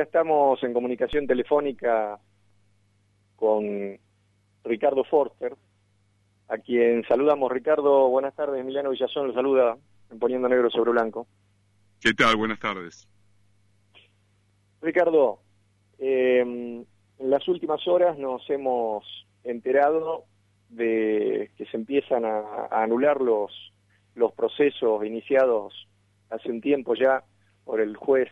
ya estamos en comunicación telefónica con Ricardo Forster, a quien saludamos. Ricardo, buenas tardes. Emiliano Villazón lo saluda en Poniendo Negro sobre Blanco. ¿Qué tal? Buenas tardes. Ricardo, eh, en las últimas horas nos hemos enterado de que se empiezan a, anular los, los procesos iniciados hace un tiempo ya por el juez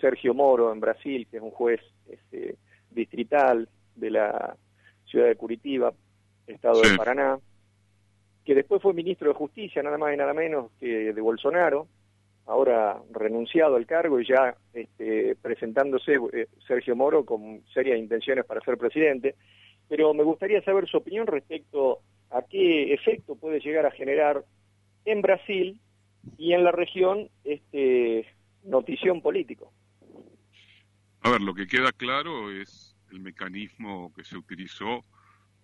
Sergio Moro en Brasil, que es un juez este, distrital de la ciudad de Curitiba, estado de Paraná, que después fue ministro de Justicia, nada más y nada menos que de Bolsonaro, ahora renunciado al cargo y ya este, presentándose eh, Sergio Moro con serias intenciones para ser presidente. Pero me gustaría saber su opinión respecto a qué efecto puede llegar a generar en Brasil y en la región este notición político. A ver, lo que queda claro es el mecanismo que se utilizó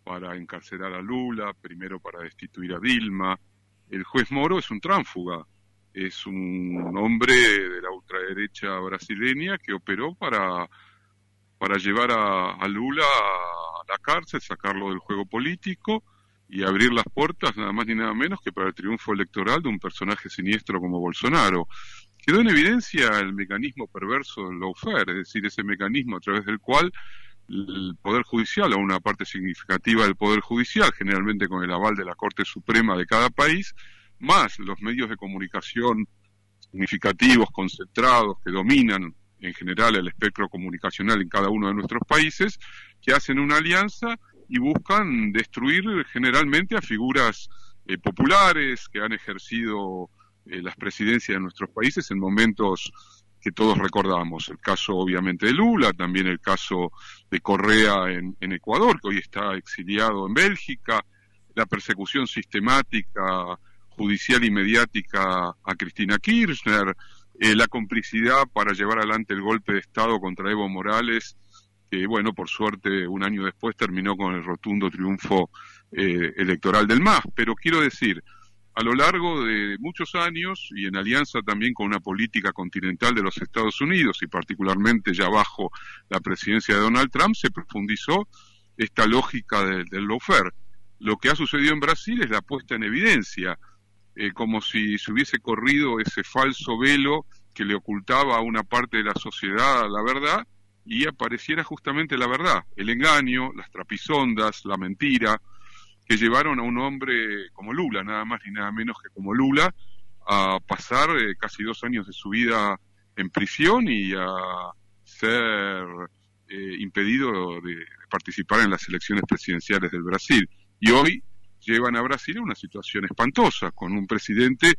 para encarcelar a Lula, primero para destituir a Dilma. El juez Moro es un tránfuga, es un hombre de la ultraderecha brasileña que operó para, para llevar a, Lula a la cárcel, sacarlo del juego político y abrir las puertas nada más ni nada menos que para el triunfo electoral de un personaje siniestro como Bolsonaro. Quedó en evidencia el mecanismo perverso del lawfare, es decir, ese mecanismo a través del cual el Poder Judicial o una parte significativa del Poder Judicial, generalmente con el aval de la Corte Suprema de cada país, más los medios de comunicación significativos, concentrados, que dominan en general el espectro comunicacional en cada uno de nuestros países, que hacen una alianza y buscan destruir generalmente a figuras eh, populares que han ejercido eh, las presidencias de nuestros países en momentos que todos recordamos. El caso obviamente de Lula, también el caso de Correa en, Ecuador, que hoy está exiliado en Bélgica, la persecución sistemática judicial y mediática a Cristina Kirchner, eh, la complicidad para llevar adelante el golpe de Estado contra Evo Morales, que bueno, por suerte un año después terminó con el rotundo triunfo eh, electoral del MAS. Pero quiero decir, a lo largo de muchos años y en alianza también con una política continental de los Estados Unidos y particularmente ya bajo la presidencia de Donald Trump, se profundizó esta lógica del, del lawfare. Lo que ha sucedido en Brasil es la puesta en evidencia, eh, como si se hubiese corrido ese falso velo que le ocultaba a una parte de la sociedad la verdad y apareciera justamente la verdad, el engaño, las trapisondas, la mentira, que llevaron a un hombre como Lula, nada más ni nada menos que como Lula, a pasar eh, casi dos años de su vida en prisión y a ser eh, impedido de, participar en las elecciones presidenciales del Brasil. Y hoy llevan a Brasil a una situación espantosa, con un presidente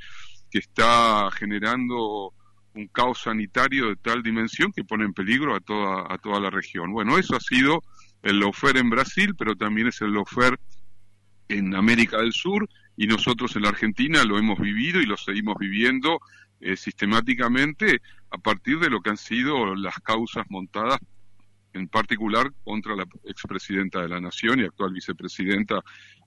que está generando un caos sanitario de tal dimensión que pone en peligro a toda, a toda la región. Bueno, eso ha sido el lawfare en Brasil, pero también es el lawfare en América del Sur y nosotros en la Argentina lo hemos vivido y lo seguimos viviendo eh, sistemáticamente a partir de lo que han sido las causas montadas en particular contra la expresidenta de la Nación y actual vicepresidenta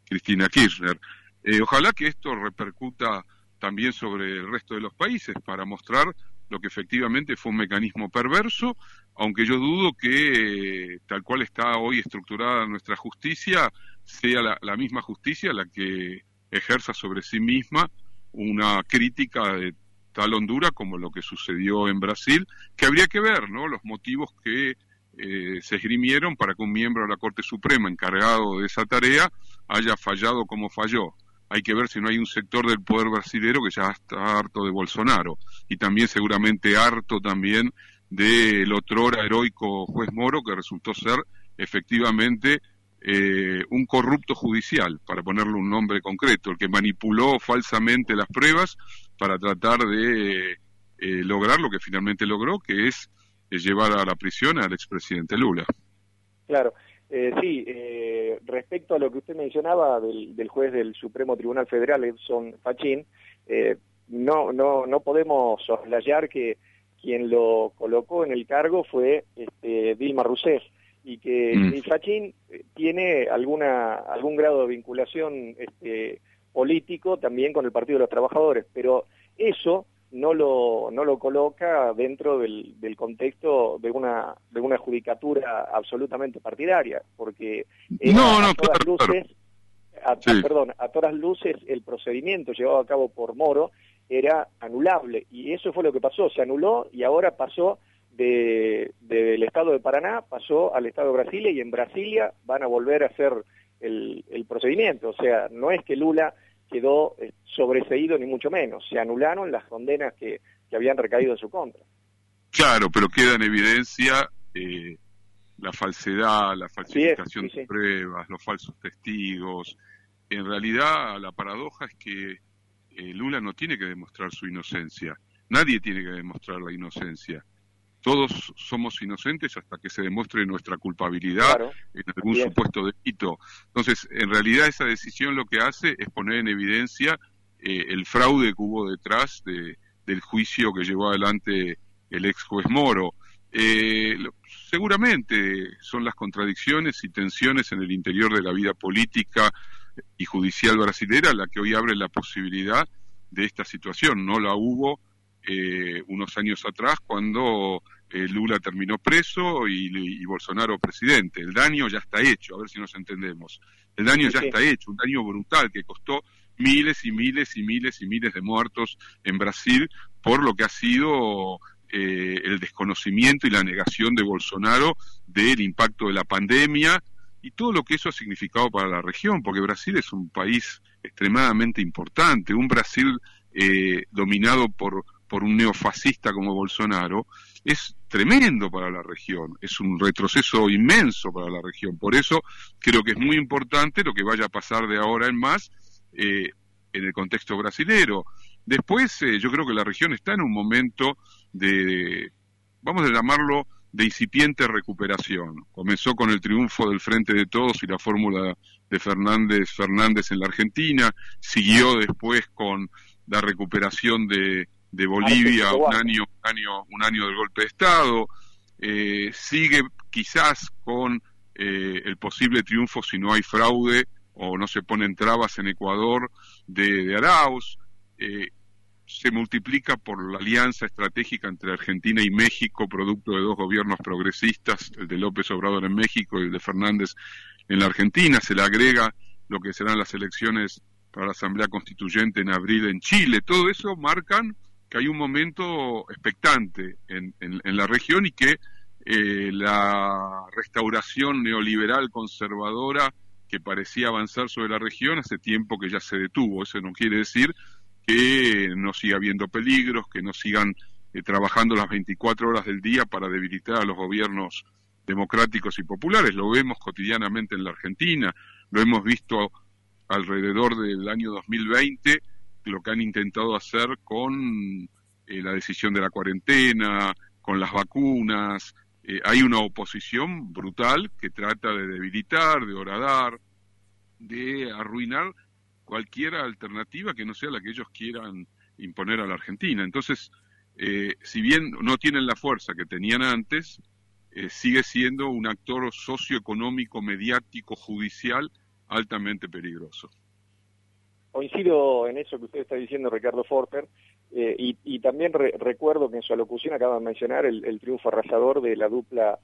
Cristina Kirchner. Eh, ojalá que esto repercuta también sobre el resto de los países para mostrar lo que efectivamente fue un mecanismo perverso, aunque yo dudo que, eh, tal cual está hoy estructurada nuestra justicia, sea la, misma justicia la que ejerza sobre sí misma una crítica de tal hondura como lo que sucedió en Brasil, que habría que ver, ¿no? Los motivos que eh, se esgrimieron para que un miembro de la Corte Suprema encargado de esa tarea haya fallado como falló hay que ver si no hay un sector del poder brasilero que ya está harto de Bolsonaro y también seguramente harto también del otrora heroico juez Moro que resultó ser efectivamente eh, un corrupto judicial, para ponerle un nombre concreto, el que manipuló falsamente las pruebas para tratar de eh, lograr lo que finalmente logró, que es, llevar a la prisión al expresidente Lula. Claro, eh, sí, eh, respecto a lo que usted mencionaba del, juez del Supremo Tribunal Federal, Edson Fachín, eh, no, no, no podemos soslayar que quien lo colocó en el cargo fue este, Dilma Rousseff y que mm. Fachín tiene alguna, algún grado de vinculación este, político también con el Partido de los Trabajadores, pero eso no lo, no lo coloca dentro del, del contexto de una, de una judicatura absolutamente partidaria, porque no, no, a todas luces, perdón, a todas luces el procedimiento llevado a cabo por Moro era anulable y eso fue lo que pasó, se anuló y ahora pasó de, del estado de Paraná, pasó al estado de Brasilia y en Brasilia van a volver a hacer el, el procedimiento, o sea, no es que Lula quedó eh, sobreseído ni mucho menos, se anularon las condenas que, que habían recaído en su contra. Claro, pero queda en evidencia eh, la falsedad, la falsificación de pruebas, los falsos testigos. En realidad, la paradoja es que eh, Lula no tiene que demostrar su inocencia. Nadie tiene que demostrar la inocencia. Todos somos inocentes hasta que se demuestre nuestra culpabilidad en algún supuesto delito. Entonces, en realidad esa decisión lo que hace es poner en evidencia eh, el fraude que hubo detrás de, del juicio que llevó adelante el ex juez Moro. Eh, seguramente son las contradicciones y tensiones en el interior de la vida política y judicial brasilera la que hoy abre la posibilidad de esta situación. No la hubo eh, unos años atrás cuando eh, Lula terminó preso y, Bolsonaro presidente. El daño ya está hecho, a ver si nos entendemos. El daño ya está hecho, un daño brutal que costó miles y miles y miles y miles de muertos en Brasil por lo que ha sido eh, el desconocimiento y la negación de Bolsonaro del impacto de la pandemia y todo lo que eso ha significado para la región, porque Brasil es un país extremadamente importante, un Brasil eh, dominado por, por un neofascista como Bolsonaro, es tremendo para la región, es un retroceso inmenso para la región. Por eso creo que es muy importante lo que vaya a pasar de ahora en más eh, en el contexto brasilero. Después, eh, yo creo que la región está en un momento de, vamos a llamarlo, de incipiente recuperación. Comenzó con el triunfo del Frente de Todos y la fórmula de Fernández Fernández en la Argentina, siguió después con la recuperación de, de Bolivia un año, un año, un año del golpe de Estado, eh, sigue quizás con eh, el posible triunfo si no hay fraude o no se ponen trabas en Ecuador de, de Arauz. Eh, se multiplica por la alianza estratégica entre Argentina y México, producto de dos gobiernos progresistas, el de López Obrador en México y el de Fernández en la Argentina. Se le agrega lo que serán las elecciones para la Asamblea Constituyente en abril en Chile. Todo eso marcan que hay un momento expectante en, en, la región y que eh, la restauración neoliberal conservadora que parecía avanzar sobre la región hace tiempo que ya se detuvo. Eso no quiere decir que no siga habiendo peligros, que no sigan eh, trabajando las 24 horas del día para debilitar a los gobiernos democráticos y populares. Lo vemos cotidianamente en la Argentina, lo hemos visto alrededor del año 2020, lo que han intentado hacer con eh, la decisión de la cuarentena, con las vacunas. Eh, hay una oposición brutal que trata de debilitar, de horadar, de arruinar cualquier alternativa que no sea la que ellos quieran imponer a la Argentina. Entonces, eh, si bien no tienen la fuerza que tenían antes, sigue siendo un actor socioeconómico, mediático, judicial altamente peligroso. Coincido en eso que usted está diciendo, Ricardo Forter, eh, y, también recuerdo que en su alocución acaba de mencionar el, triunfo arrasador de la dupla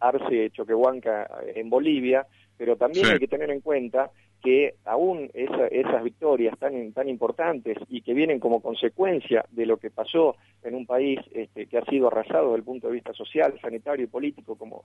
Arce-Choquehuanca en Bolivia, pero también hay que tener en cuenta que aún esas victorias tan, tan importantes y que vienen como consecuencia de lo que pasó en un país este, que ha sido arrasado desde el punto de vista social, sanitario y político como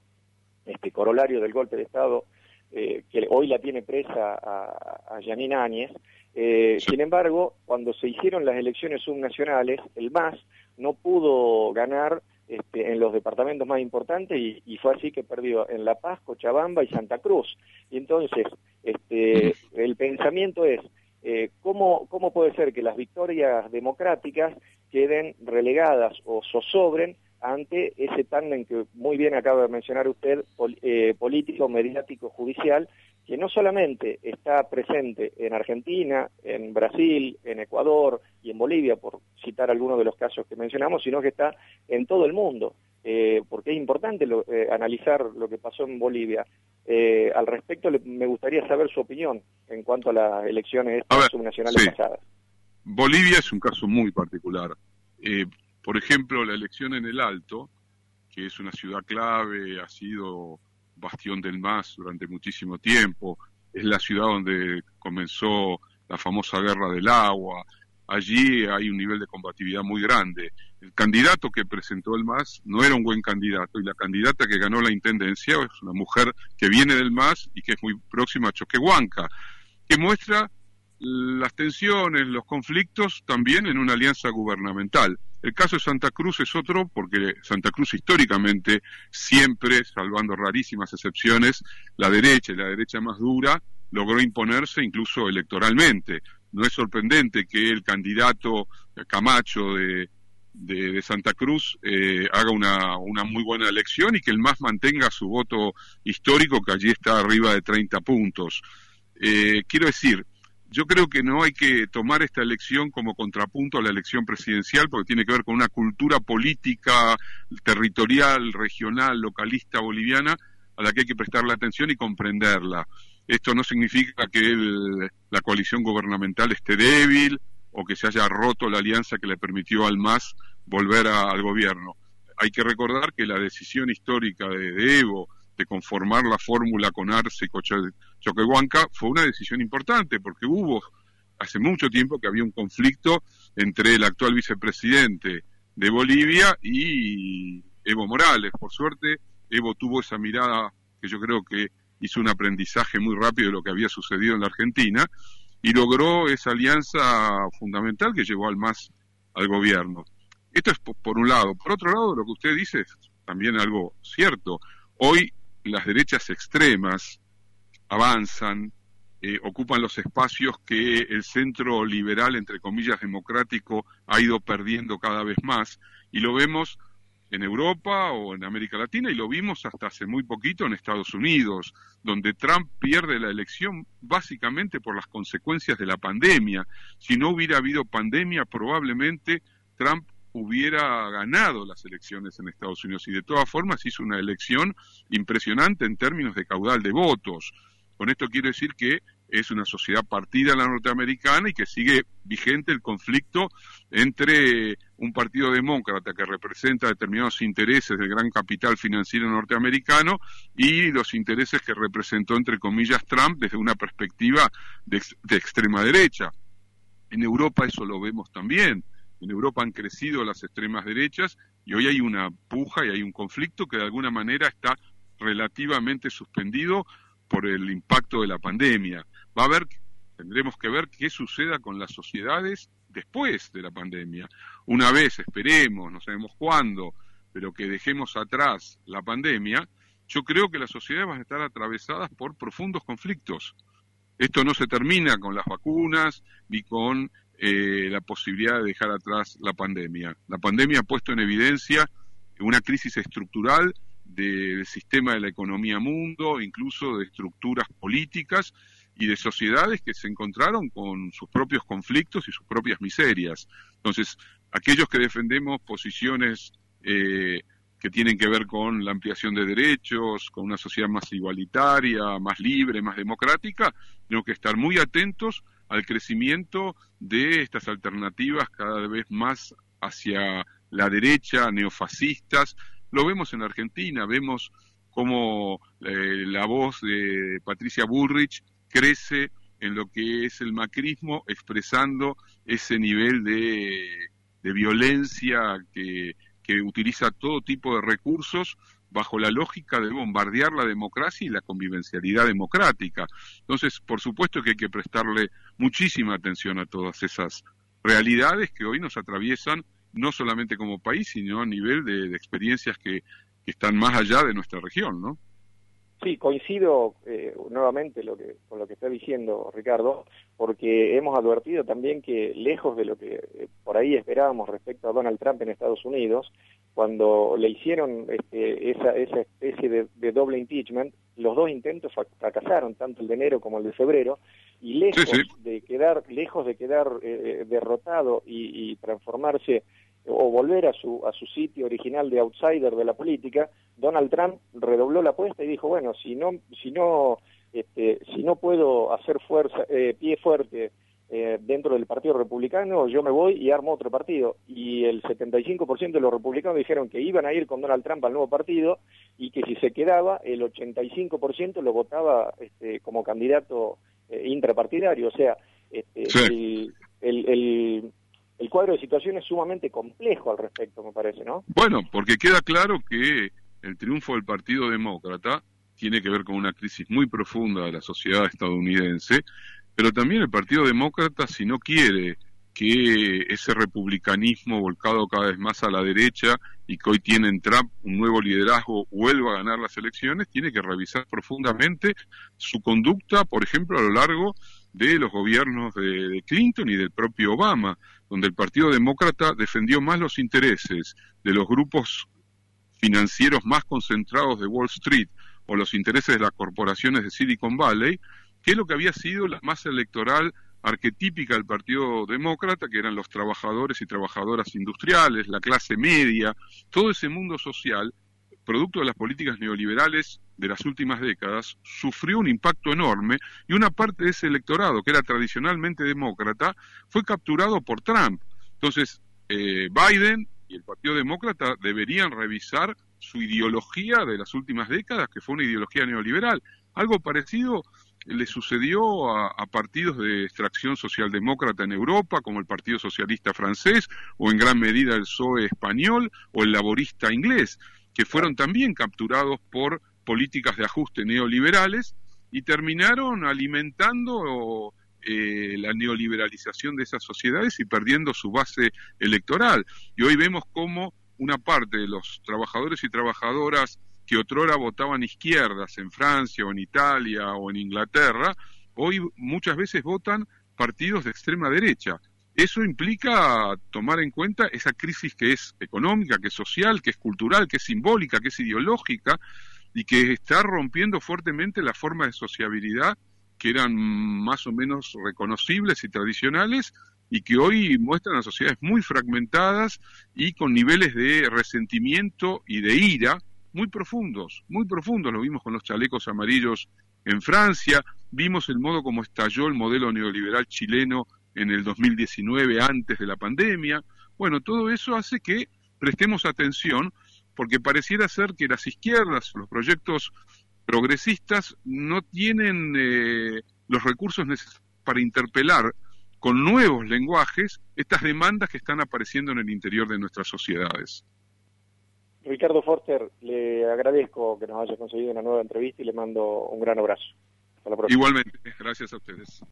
este corolario del golpe de Estado eh, que hoy la tiene presa a, a Janine Áñez. Eh, sin embargo, cuando se hicieron las elecciones subnacionales, el MAS no pudo ganar este, en los departamentos más importantes y, fue así que perdió en La Paz, Cochabamba y Santa Cruz. Y entonces, este, el pensamiento es, eh, ¿cómo, ¿cómo puede ser que las victorias democráticas queden relegadas o zozobren ante ese tándem que muy bien acaba de mencionar usted, eh, político, mediático, judicial, que no solamente está presente en Argentina, en Brasil, en Ecuador y en Bolivia, por citar algunos de los casos que mencionamos, sino que está en todo el mundo, eh, porque es importante eh, analizar lo que pasó en Bolivia. al respecto, me gustaría saber su opinión en cuanto a las elecciones subnacionales pasadas. Bolivia es un caso muy particular. Eh, por ejemplo, la elección en el Alto, que es una ciudad clave, ha sido bastión del MAS durante muchísimo tiempo, es la ciudad donde comenzó la famosa guerra del agua, allí hay un nivel de combatividad muy grande. El candidato que presentó el MAS no era un buen candidato y la candidata que ganó la intendencia es una mujer que viene del MAS y que es muy próxima a Choquehuanca, que muestra las tensiones, los conflictos también en una alianza gubernamental. El caso de Santa Cruz es otro porque Santa Cruz históricamente siempre, salvando rarísimas excepciones, la derecha y la derecha más dura logró imponerse incluso electoralmente. No es sorprendente que el candidato Camacho de, Santa Cruz eh, haga una, una muy buena elección y que el MAS mantenga su voto histórico que allí está arriba de 30 puntos. Eh, quiero decir, yo creo que no hay que tomar esta elección como contrapunto a la elección presidencial porque tiene que ver con una cultura política, territorial, regional, localista boliviana a la que hay que prestarle atención y comprenderla. Esto no significa que la coalición gubernamental esté débil o que se haya roto la alianza que le permitió al MAS volver al gobierno. Hay que recordar que la decisión histórica de Evo de conformar la fórmula con Arce y Choquehuanca fue una decisión importante porque hubo hace mucho tiempo que había un conflicto entre el actual vicepresidente de Bolivia y Evo Morales. Por suerte, Evo tuvo esa mirada que yo creo que hizo un aprendizaje muy rápido de lo que había sucedido en la Argentina y logró esa alianza fundamental que llevó al MAS al gobierno. Esto es por un lado. Por otro lado, lo que usted dice es también algo cierto. Hoy las derechas extremas avanzan, eh, ocupan los espacios que el centro liberal, entre comillas, democrático, ha ido perdiendo cada vez más. Y lo vemos en Europa o en América Latina y lo vimos hasta hace muy poquito en Estados Unidos, donde Trump pierde la elección básicamente por las consecuencias de la pandemia. Si no hubiera habido pandemia, probablemente Trump hubiera ganado las elecciones en Estados Unidos y de todas formas hizo una elección impresionante en términos de caudal de votos. Con esto quiero decir que es una sociedad partida la norteamericana y que sigue vigente el conflicto entre un partido demócrata que representa determinados intereses del gran capital financiero norteamericano y los intereses que representó, entre comillas, Trump desde una perspectiva de, de extrema derecha. En Europa eso lo vemos también en Europa han crecido las extremas derechas y hoy hay una puja y hay un conflicto que de alguna manera está relativamente suspendido por el impacto de la pandemia. Va a haber, tendremos que ver qué suceda con las sociedades después de la pandemia. Una vez, esperemos, no sabemos cuándo, pero que dejemos atrás la pandemia, yo creo que las sociedades van a estar atravesadas por profundos conflictos. Esto no se termina con las vacunas ni con eh, la posibilidad de dejar atrás la pandemia. La pandemia ha puesto en evidencia una crisis estructural del sistema de la economía mundo, incluso de estructuras políticas y de sociedades que se encontraron con sus propios conflictos y sus propias miserias. Entonces, aquellos que defendemos posiciones eh, que tienen que ver con la ampliación de derechos, con una sociedad más igualitaria, más libre, más democrática, tenemos que estar muy atentos al crecimiento de estas alternativas cada vez más hacia la derecha, neofascistas. Lo vemos en Argentina, vemos cómo eh, la voz de Patricia Bullrich crece en lo que es el macrismo, expresando ese nivel de, de violencia que, que utiliza todo tipo de recursos bajo la lógica de bombardear la democracia y la convivencialidad democrática. Entonces, por supuesto que hay que prestarle muchísima atención a todas esas realidades que hoy nos atraviesan no solamente como país, sino a nivel de, experiencias que, que están más allá de nuestra región, ¿no? Sí, coincido eh, nuevamente lo que, con lo que está diciendo Ricardo, porque hemos advertido también que lejos de lo que eh, por ahí esperábamos respecto a Donald Trump en Estados Unidos, cuando le hicieron este, esa, esa especie de, doble impeachment, los dos intentos fracasaron, tanto el de enero como el de febrero, y lejos de quedar, lejos de quedar eh, derrotado y, y transformarse o volver a su, a su sitio original de outsider de la política, Donald Trump redobló la apuesta y dijo, bueno, si no, si no, este, si no puedo hacer fuerza, eh, pie fuerte eh, dentro del Partido Republicano, yo me voy y armo otro partido. Y el 75% de los republicanos dijeron que iban a ir con Donald Trump al nuevo partido y que si se quedaba, el 85% lo votaba este, como candidato eh, intrapartidario. O sea, este, el, el, el, cuadro de situación es sumamente complejo al respecto, me parece, ¿no? Bueno, porque queda claro que el triunfo del Partido Demócrata tiene que ver con una crisis muy profunda de la sociedad estadounidense pero también el Partido Demócrata, si no quiere que ese republicanismo volcado cada vez más a la derecha y que hoy tiene en Trump un nuevo liderazgo vuelva a ganar las elecciones, tiene que revisar profundamente su conducta, por ejemplo, a lo largo de los gobiernos de, Clinton y del propio Obama, donde el Partido Demócrata defendió más los intereses de los grupos financieros más concentrados de Wall Street o los intereses de las corporaciones de Silicon Valley que lo que había sido la masa electoral arquetípica del Partido Demócrata, que eran los trabajadores y trabajadoras industriales, la clase media, todo ese mundo social, producto de las políticas neoliberales de las últimas décadas, sufrió un impacto enorme y una parte de ese electorado, que era tradicionalmente demócrata, fue capturado por Trump. Entonces, eh, Biden y el Partido Demócrata deberían revisar su ideología de las últimas décadas, que fue una ideología neoliberal. Algo parecido le sucedió a, partidos de extracción socialdemócrata en Europa, como el Partido Socialista francés, o en gran medida el PSOE español, o el laborista inglés, que fueron también capturados por políticas de ajuste neoliberales y terminaron alimentando eh, la neoliberalización de esas sociedades y perdiendo su base electoral. Y hoy vemos cómo una parte de los trabajadores y trabajadoras que otrora votaban izquierdas en Francia o en Italia o en Inglaterra, hoy muchas veces votan partidos de extrema derecha. Eso implica tomar en cuenta esa crisis que es económica, que es social, que es cultural, que es simbólica, que es ideológica y que está rompiendo fuertemente la forma de sociabilidad que eran más o menos reconocibles y tradicionales y que hoy muestran a sociedades muy fragmentadas y con niveles de resentimiento y de ira muy profundos, muy profundos, lo vimos con los chalecos amarillos en Francia, vimos el modo como estalló el modelo neoliberal chileno en el 2019 antes de la pandemia. Bueno, todo eso hace que prestemos atención porque pareciera ser que las izquierdas, los proyectos progresistas no tienen eh, los recursos necesarios para interpelar con nuevos lenguajes estas demandas que están apareciendo en el interior de nuestras sociedades. Ricardo Forster, le agradezco que